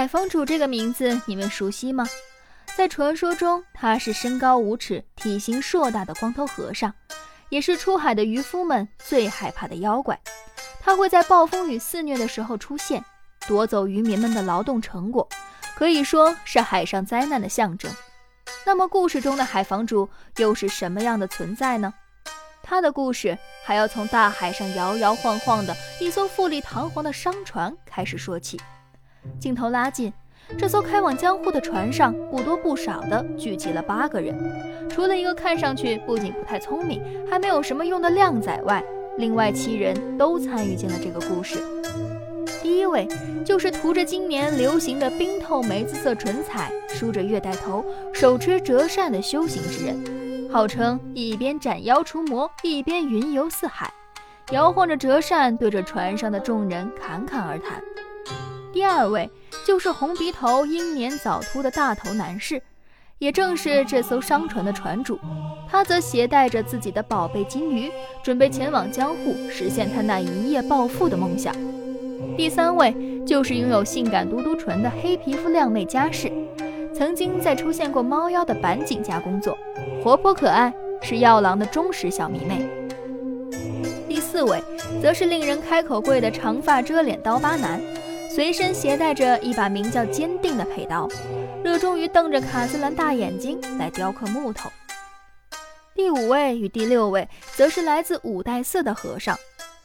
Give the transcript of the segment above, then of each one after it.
海房主这个名字你们熟悉吗？在传说中，他是身高五尺、体型硕大的光头和尚，也是出海的渔夫们最害怕的妖怪。他会在暴风雨肆虐的时候出现，夺走渔民们的劳动成果，可以说是海上灾难的象征。那么，故事中的海房主又是什么样的存在呢？他的故事还要从大海上摇摇晃晃的一艘富丽堂皇的商船开始说起。镜头拉近，这艘开往江户的船上不多不少的聚集了八个人，除了一个看上去不仅不太聪明，还没有什么用的靓仔外，另外七人都参与进了这个故事。第一位就是涂着今年流行的冰透梅子色唇彩，梳着月带头，手持折扇的修行之人，号称一边斩妖除魔，一边云游四海，摇晃着折扇，对着船上的众人侃侃而谈。第二位就是红鼻头、英年早秃的大头男士，也正是这艘商船的船主。他则携带着自己的宝贝金鱼，准备前往江户，实现他那一夜暴富的梦想。第三位就是拥有性感嘟嘟唇的黑皮肤靓妹家世，曾经在出现过猫妖的板井家工作，活泼可爱，是药郎的忠实小迷妹。第四位则是令人开口跪的长发遮脸刀疤男。随身携带着一把名叫“坚定”的佩刀，热衷于瞪着卡姿兰大眼睛来雕刻木头。第五位与第六位则是来自五代寺的和尚，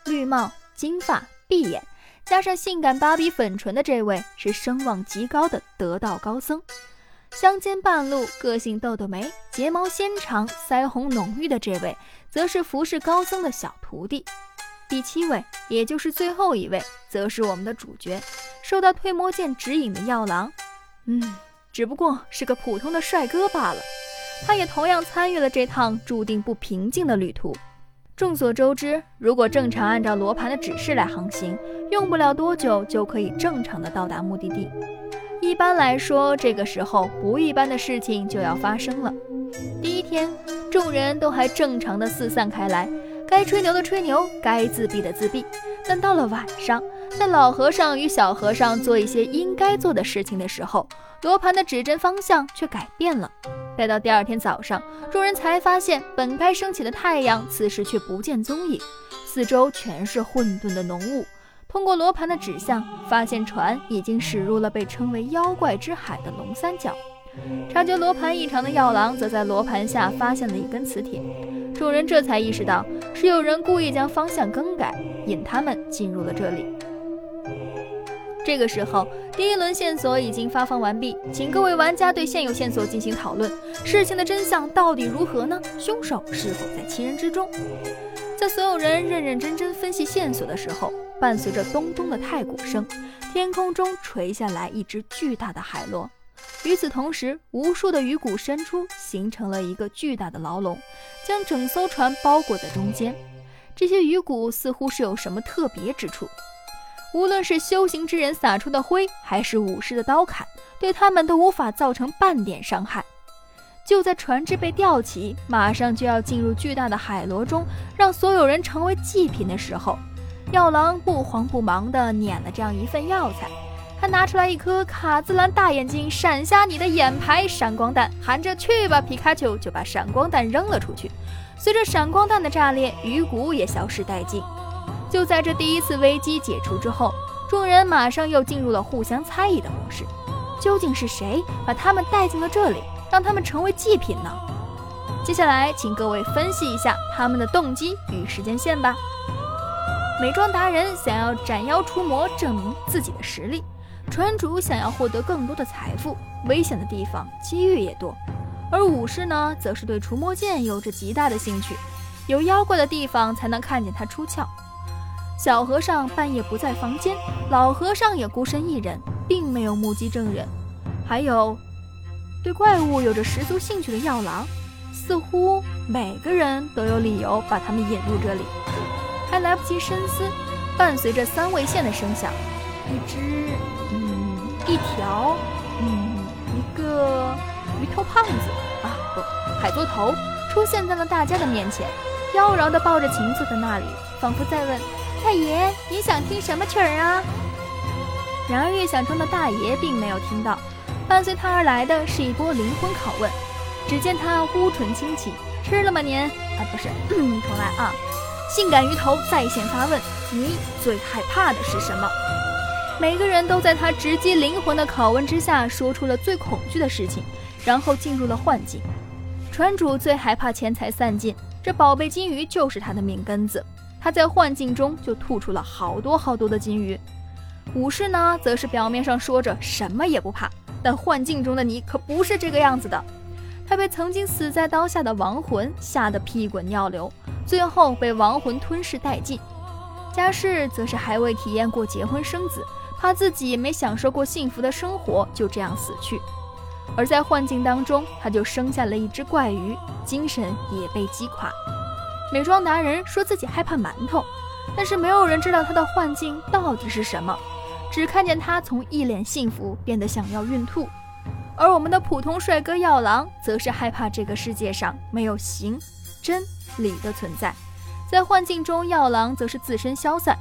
绿帽、金发、碧眼，加上性感芭比粉唇的这位是声望极高的得道高僧。香肩半露、个性豆豆眉、睫毛纤长、腮红浓郁的这位，则是服侍高僧的小徒弟。第七位，也就是最后一位，则是我们的主角，受到推魔剑指引的药郎。嗯，只不过是个普通的帅哥罢了。他也同样参与了这趟注定不平静的旅途。众所周知，如果正常按照罗盘的指示来航行，用不了多久就可以正常的到达目的地。一般来说，这个时候不一般的事情就要发生了。第一天，众人都还正常的四散开来。该吹牛的吹牛，该自闭的自闭。但到了晚上，在老和尚与小和尚做一些应该做的事情的时候，罗盘的指针方向却改变了。待到第二天早上，众人才发现，本该升起的太阳，此时却不见踪影，四周全是混沌的浓雾。通过罗盘的指向，发现船已经驶入了被称为妖怪之海的龙三角。察觉罗盘异常的药郎，则在罗盘下发现了一根磁铁。众人这才意识到，是有人故意将方向更改，引他们进入了这里。这个时候，第一轮线索已经发放完毕，请各位玩家对现有线索进行讨论。事情的真相到底如何呢？凶手是否在七人之中？在所有人认认真真分析线索的时候，伴随着咚咚的太鼓声，天空中垂下来一只巨大的海螺。与此同时，无数的鱼骨伸出，形成了一个巨大的牢笼，将整艘船包裹在中间。这些鱼骨似乎是有什么特别之处，无论是修行之人撒出的灰，还是武士的刀砍，对他们都无法造成半点伤害。就在船只被吊起，马上就要进入巨大的海螺中，让所有人成为祭品的时候，药郎不慌不忙地捻了这样一份药材。他拿出来一颗卡姿兰大眼睛，闪瞎你的眼牌闪光弹，喊着去吧，皮卡丘，就把闪光弹扔了出去。随着闪光弹的炸裂，鱼骨也消失殆尽。就在这第一次危机解除之后，众人马上又进入了互相猜疑的模式。究竟是谁把他们带进了这里，让他们成为祭品呢？接下来，请各位分析一下他们的动机与时间线吧。美妆达人想要斩妖除魔，证明自己的实力。船主想要获得更多的财富，危险的地方机遇也多；而武士呢，则是对除魔剑有着极大的兴趣，有妖怪的地方才能看见它出鞘。小和尚半夜不在房间，老和尚也孤身一人，并没有目击证人。还有对怪物有着十足兴趣的药郎，似乎每个人都有理由把他们引入这里。还来不及深思，伴随着三味线的声响，一只。一条，嗯，一个鱼头胖子啊，不，海多头出现在了大家的面前，妖娆的抱着琴坐在那里，仿佛在问太爷，你想听什么曲儿啊？然而预想中的大爷并没有听到，伴随他而来的是一波灵魂拷问。只见他呼唇轻启：“吃了吗您？啊，不是，重来啊！”性感鱼头在线发问：“你最害怕的是什么？”每个人都在他直击灵魂的拷问之下，说出了最恐惧的事情，然后进入了幻境。船主最害怕钱财散尽，这宝贝金鱼就是他的命根子。他在幻境中就吐出了好多好多的金鱼。武士呢，则是表面上说着什么也不怕，但幻境中的你可不是这个样子的。他被曾经死在刀下的亡魂吓得屁滚尿流，最后被亡魂吞噬殆尽。家世则是还未体验过结婚生子。怕自己没享受过幸福的生活，就这样死去。而在幻境当中，他就生下了一只怪鱼，精神也被击垮。美妆达人说自己害怕馒头，但是没有人知道他的幻境到底是什么，只看见他从一脸幸福变得想要孕吐。而我们的普通帅哥药郎，则是害怕这个世界上没有形、真、理的存在。在幻境中，药郎则是自身消散。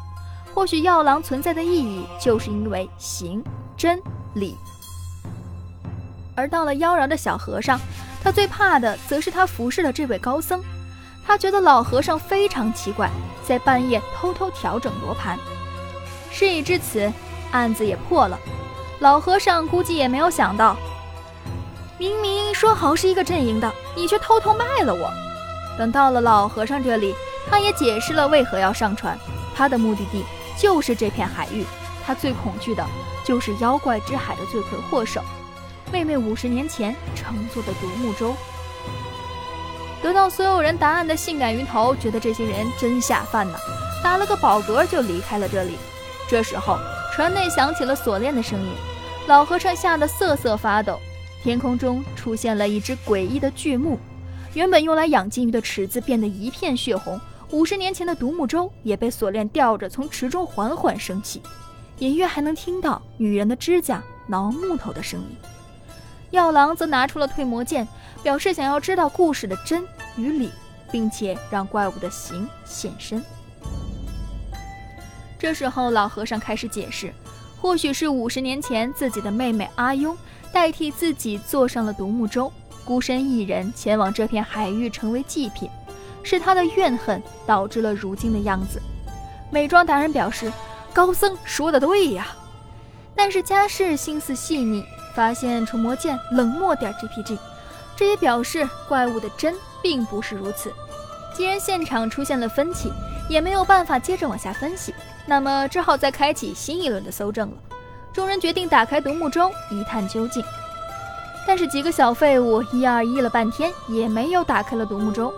或许药郎存在的意义，就是因为行真理。而到了妖娆的小和尚，他最怕的则是他服侍的这位高僧。他觉得老和尚非常奇怪，在半夜偷偷调整罗盘。事已至此，案子也破了。老和尚估计也没有想到，明明说好是一个阵营的，你却偷偷卖了我。等到了老和尚这里，他也解释了为何要上船，他的目的地。就是这片海域，他最恐惧的就是妖怪之海的罪魁祸首——妹妹五十年前乘坐的独木舟。得到所有人答案的性感鱼头觉得这些人真下饭呢，打了个饱嗝就离开了这里。这时候，船内响起了锁链的声音，老和尚吓得瑟瑟发抖。天空中出现了一只诡异的巨木，原本用来养金鱼的池子变得一片血红。五十年前的独木舟也被锁链吊着，从池中缓缓升起，隐约还能听到女人的指甲挠木头的声音。药郎则拿出了退魔剑，表示想要知道故事的真与理，并且让怪物的形现身。这时候，老和尚开始解释，或许是五十年前自己的妹妹阿庸代替自己坐上了独木舟，孤身一人前往这片海域，成为祭品。是他的怨恨导致了如今的样子。美妆达人表示，高僧说的对呀。但是家世心思细腻，发现除魔剑冷漠点 GPG，这也表示怪物的真并不是如此。既然现场出现了分歧，也没有办法接着往下分析，那么只好再开启新一轮的搜证了。众人决定打开独木舟一探究竟。但是几个小废物一二一了半天，也没有打开了独木舟。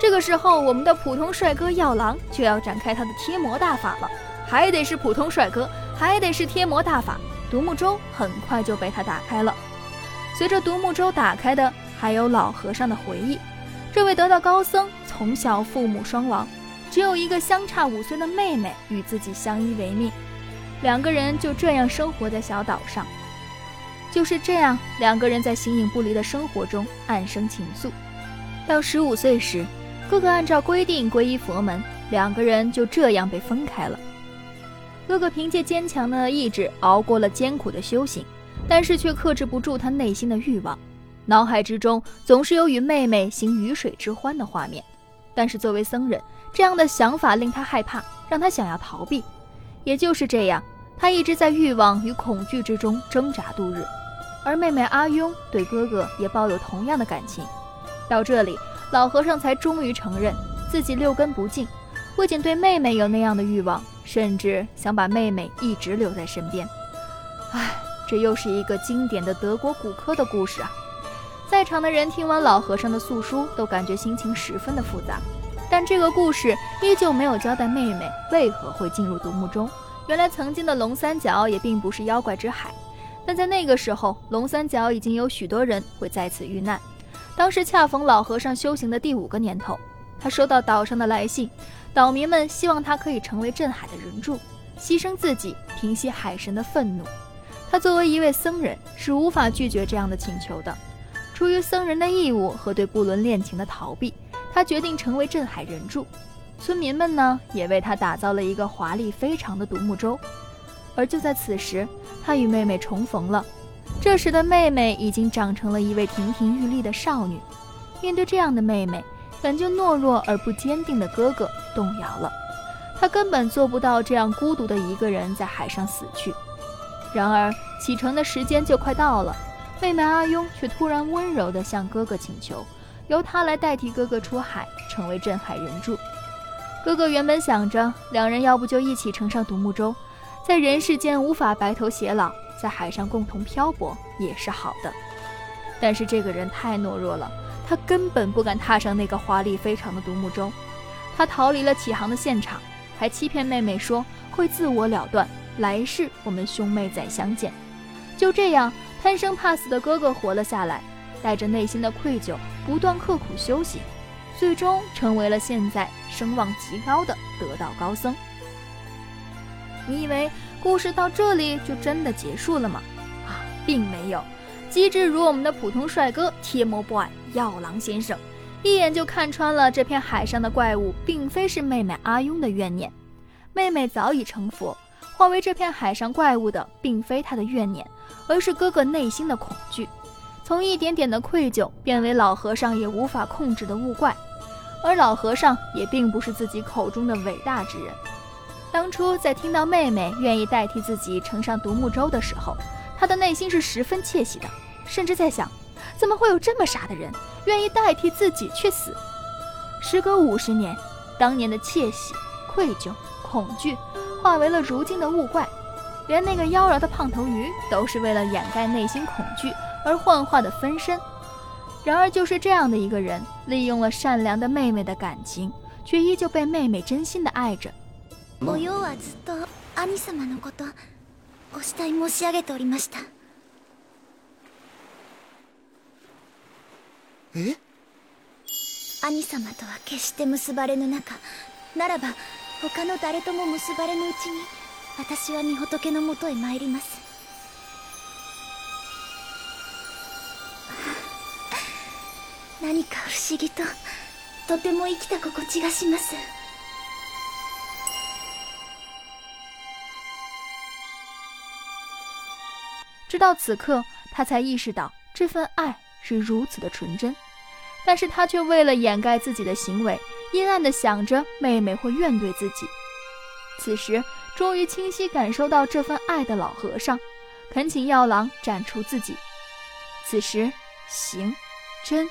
这个时候，我们的普通帅哥药郎就要展开他的贴膜大法了，还得是普通帅哥，还得是贴膜大法。独木舟很快就被他打开了。随着独木舟打开的，还有老和尚的回忆。这位得道高僧从小父母双亡，只有一个相差五岁的妹妹与自己相依为命，两个人就这样生活在小岛上。就是这样，两个人在形影不离的生活中暗生情愫。到十五岁时。哥哥按照规定皈依佛门，两个人就这样被分开了。哥哥凭借坚强的意志熬过了艰苦的修行，但是却克制不住他内心的欲望，脑海之中总是有与妹妹行鱼水之欢的画面。但是作为僧人，这样的想法令他害怕，让他想要逃避。也就是这样，他一直在欲望与恐惧之中挣扎度日。而妹妹阿庸对哥哥也抱有同样的感情。到这里。老和尚才终于承认自己六根不净，不仅对妹妹有那样的欲望，甚至想把妹妹一直留在身边。唉，这又是一个经典的德国骨科的故事啊！在场的人听完老和尚的诉说，都感觉心情十分的复杂。但这个故事依旧没有交代妹妹为何会进入独木舟。原来，曾经的龙三角也并不是妖怪之海，但在那个时候，龙三角已经有许多人会在此遇难。当时恰逢老和尚修行的第五个年头，他收到岛上的来信，岛民们希望他可以成为镇海的人柱，牺牲自己平息海神的愤怒。他作为一位僧人，是无法拒绝这样的请求的。出于僧人的义务和对不伦恋情的逃避，他决定成为镇海人柱。村民们呢，也为他打造了一个华丽非常的独木舟。而就在此时，他与妹妹重逢了。这时的妹妹已经长成了一位亭亭玉立的少女。面对这样的妹妹，本就懦弱而不坚定的哥哥动摇了。他根本做不到这样孤独的一个人在海上死去。然而启程的时间就快到了，妹妹阿庸却突然温柔地向哥哥请求，由他来代替哥哥出海，成为镇海人柱。哥哥原本想着，两人要不就一起乘上独木舟，在人世间无法白头偕老，在海上共同漂泊也是好的。但是这个人太懦弱了，他根本不敢踏上那个华丽非常的独木舟。他逃离了起航的现场。还欺骗妹妹说会自我了断，来世我们兄妹再相见。就这样，贪生怕死的哥哥活了下来，带着内心的愧疚，不断刻苦修行，最终成为了现在声望极高的得道高僧。你以为故事到这里就真的结束了吗？啊，并没有。机智如我们的普通帅哥贴膜 boy 药郎先生。一眼就看穿了这片海上的怪物，并非是妹妹阿庸的怨念。妹妹早已成佛，化为这片海上怪物的，并非她的怨念，而是哥哥内心的恐惧。从一点点的愧疚，变为老和尚也无法控制的物怪。而老和尚也并不是自己口中的伟大之人。当初在听到妹妹愿意代替自己乘上独木舟的时候，他的内心是十分窃喜的，甚至在想。怎么会有这么傻的人，愿意代替自己去死？时隔五十年，当年的窃喜、愧疚、恐惧，化为了如今的物怪。连那个妖娆的胖头鱼，都是为了掩盖内心恐惧而幻化的分身。然而，就是这样的一个人，利用了善良的妹妹的感情，却依旧被妹妹真心的爱着。え？兄様とは決して結ばれぬ仲。ならば他の誰とも結ばれぬうちに私は御仏のもとへ参ります。何か不思議ととても生きた心地がします直到此刻，他才意识到这份爱是如此的纯真。但是他却为了掩盖自己的行为，阴暗地想着妹妹会怨怼自己。此时，终于清晰感受到这份爱的老和尚，恳请药郎斩除自己。此时，行、真、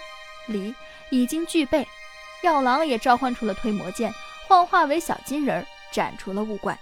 离已经具备，药郎也召唤出了推魔剑，幻化为小金人儿，斩除了物怪。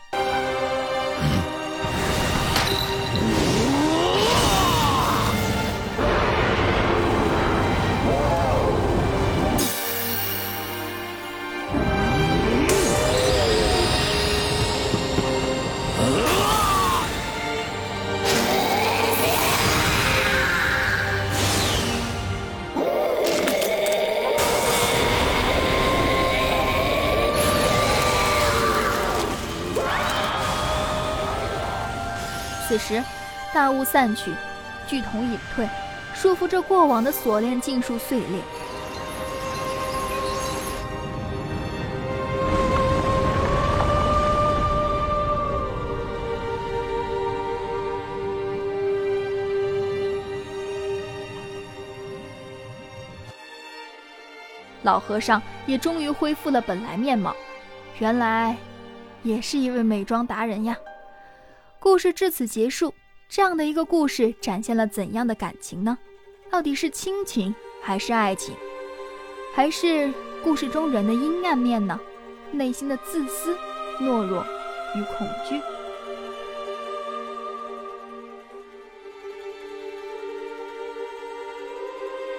此时，大雾散去，巨瞳隐退，束缚着过往的锁链尽数碎裂。老和尚也终于恢复了本来面貌，原来，也是一位美妆达人呀。故事至此结束。这样的一个故事展现了怎样的感情呢？到底是亲情，还是爱情，还是故事中人的阴暗面呢？内心的自私、懦弱与恐惧。